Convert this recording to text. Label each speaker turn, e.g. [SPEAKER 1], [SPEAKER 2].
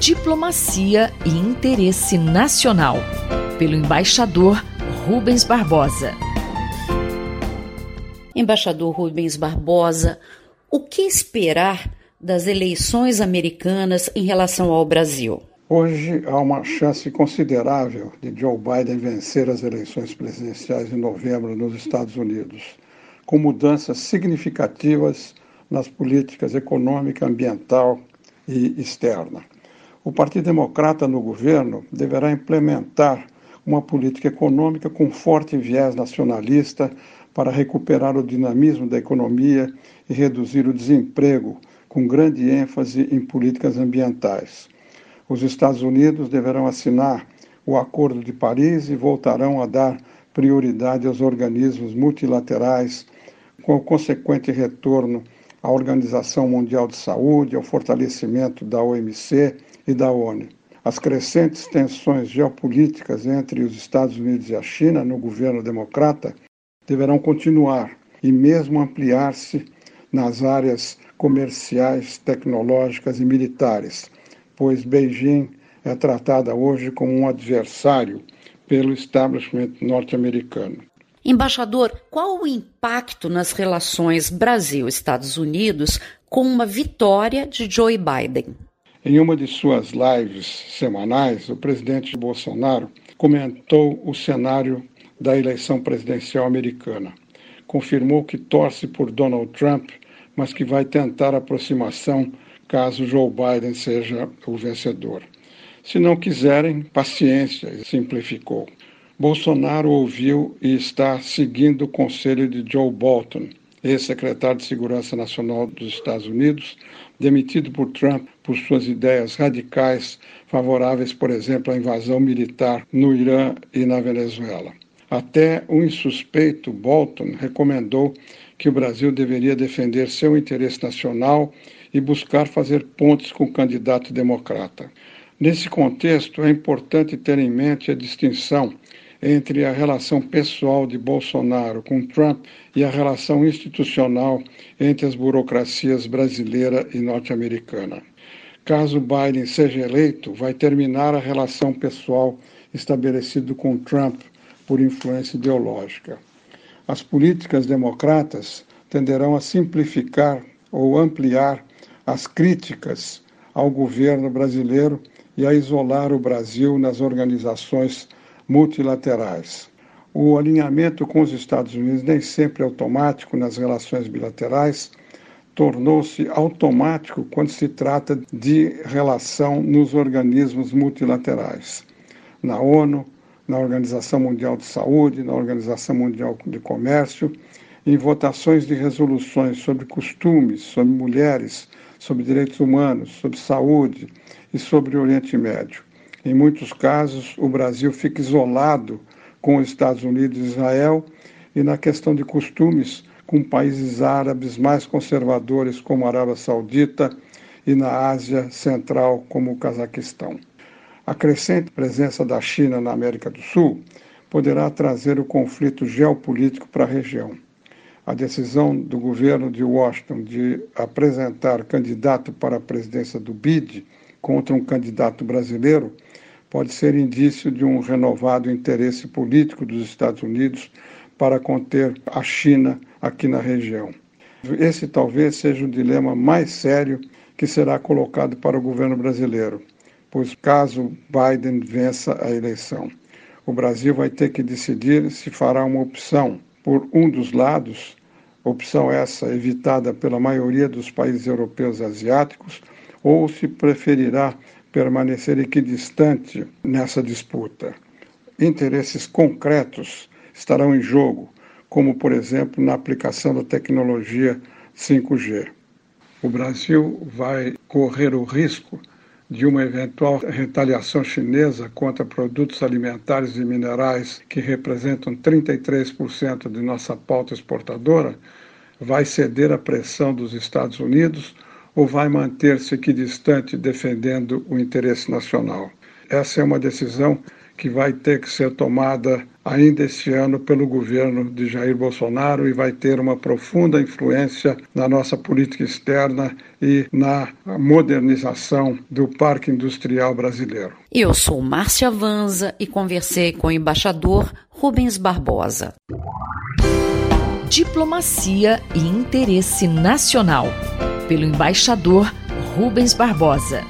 [SPEAKER 1] Diplomacia e Interesse Nacional, pelo embaixador Rubens Barbosa.
[SPEAKER 2] Embaixador Rubens Barbosa, o que esperar das eleições americanas em relação ao Brasil?
[SPEAKER 3] Hoje há uma chance considerável de Joe Biden vencer as eleições presidenciais em novembro nos Estados Unidos, com mudanças significativas nas políticas econômica, ambiental e externa. O Partido Democrata no governo deverá implementar uma política econômica com forte viés nacionalista para recuperar o dinamismo da economia e reduzir o desemprego, com grande ênfase em políticas ambientais. Os Estados Unidos deverão assinar o Acordo de Paris e voltarão a dar prioridade aos organismos multilaterais, com o consequente retorno à Organização Mundial de Saúde, ao fortalecimento da OMC e da ONU. As crescentes tensões geopolíticas entre os Estados Unidos e a China no governo democrata deverão continuar e mesmo ampliar-se nas áreas comerciais, tecnológicas e militares, pois Beijing é tratada hoje como um adversário pelo establishment norte-americano.
[SPEAKER 2] Embaixador, qual o impacto nas relações Brasil-Estados Unidos com uma vitória de Joe Biden?
[SPEAKER 3] Em uma de suas lives semanais, o presidente Bolsonaro comentou o cenário da eleição presidencial americana. Confirmou que torce por Donald Trump, mas que vai tentar aproximação caso Joe Biden seja o vencedor. Se não quiserem, paciência, simplificou. Bolsonaro ouviu e está seguindo o conselho de Joe Bolton, ex-secretário de Segurança Nacional dos Estados Unidos, demitido por Trump por suas ideias radicais favoráveis, por exemplo, à invasão militar no Irã e na Venezuela. Até um insuspeito, Bolton, recomendou que o Brasil deveria defender seu interesse nacional e buscar fazer pontes com o candidato democrata. Nesse contexto, é importante ter em mente a distinção entre a relação pessoal de Bolsonaro com Trump e a relação institucional entre as burocracias brasileira e norte-americana. Caso Biden seja eleito, vai terminar a relação pessoal estabelecida com Trump por influência ideológica. As políticas democratas tenderão a simplificar ou ampliar as críticas ao governo brasileiro e a isolar o Brasil nas organizações multilaterais. O alinhamento com os Estados Unidos nem sempre é automático nas relações bilaterais, tornou-se automático quando se trata de relação nos organismos multilaterais. Na ONU, na Organização Mundial de Saúde, na Organização Mundial de Comércio, em votações de resoluções sobre costumes, sobre mulheres, sobre direitos humanos, sobre saúde e sobre o Oriente Médio. Em muitos casos, o Brasil fica isolado com os Estados Unidos e Israel, e na questão de costumes, com países árabes mais conservadores, como a Arábia Saudita, e na Ásia Central, como o Cazaquistão. A crescente presença da China na América do Sul poderá trazer o conflito geopolítico para a região. A decisão do governo de Washington de apresentar candidato para a presidência do BID contra um candidato brasileiro pode ser indício de um renovado interesse político dos Estados Unidos para conter a China aqui na região. Esse talvez seja o dilema mais sério que será colocado para o governo brasileiro, pois caso Biden vença a eleição, o Brasil vai ter que decidir se fará uma opção por um dos lados, opção essa evitada pela maioria dos países europeus asiáticos, ou se preferirá permanecer equidistante nessa disputa. Interesses concretos estarão em jogo, como, por exemplo, na aplicação da tecnologia 5G. O Brasil vai correr o risco de uma eventual retaliação chinesa contra produtos alimentares e minerais que representam 33% de nossa pauta exportadora, vai ceder à pressão dos Estados Unidos ou vai manter-se equidistante defendendo o interesse nacional? Essa é uma decisão que vai ter que ser tomada ainda este ano pelo governo de Jair Bolsonaro e vai ter uma profunda influência na nossa política externa e na modernização do parque industrial brasileiro.
[SPEAKER 2] Eu sou Márcia Vanza e conversei com o embaixador Rubens Barbosa.
[SPEAKER 1] Diplomacia e interesse nacional, pelo embaixador Rubens Barbosa.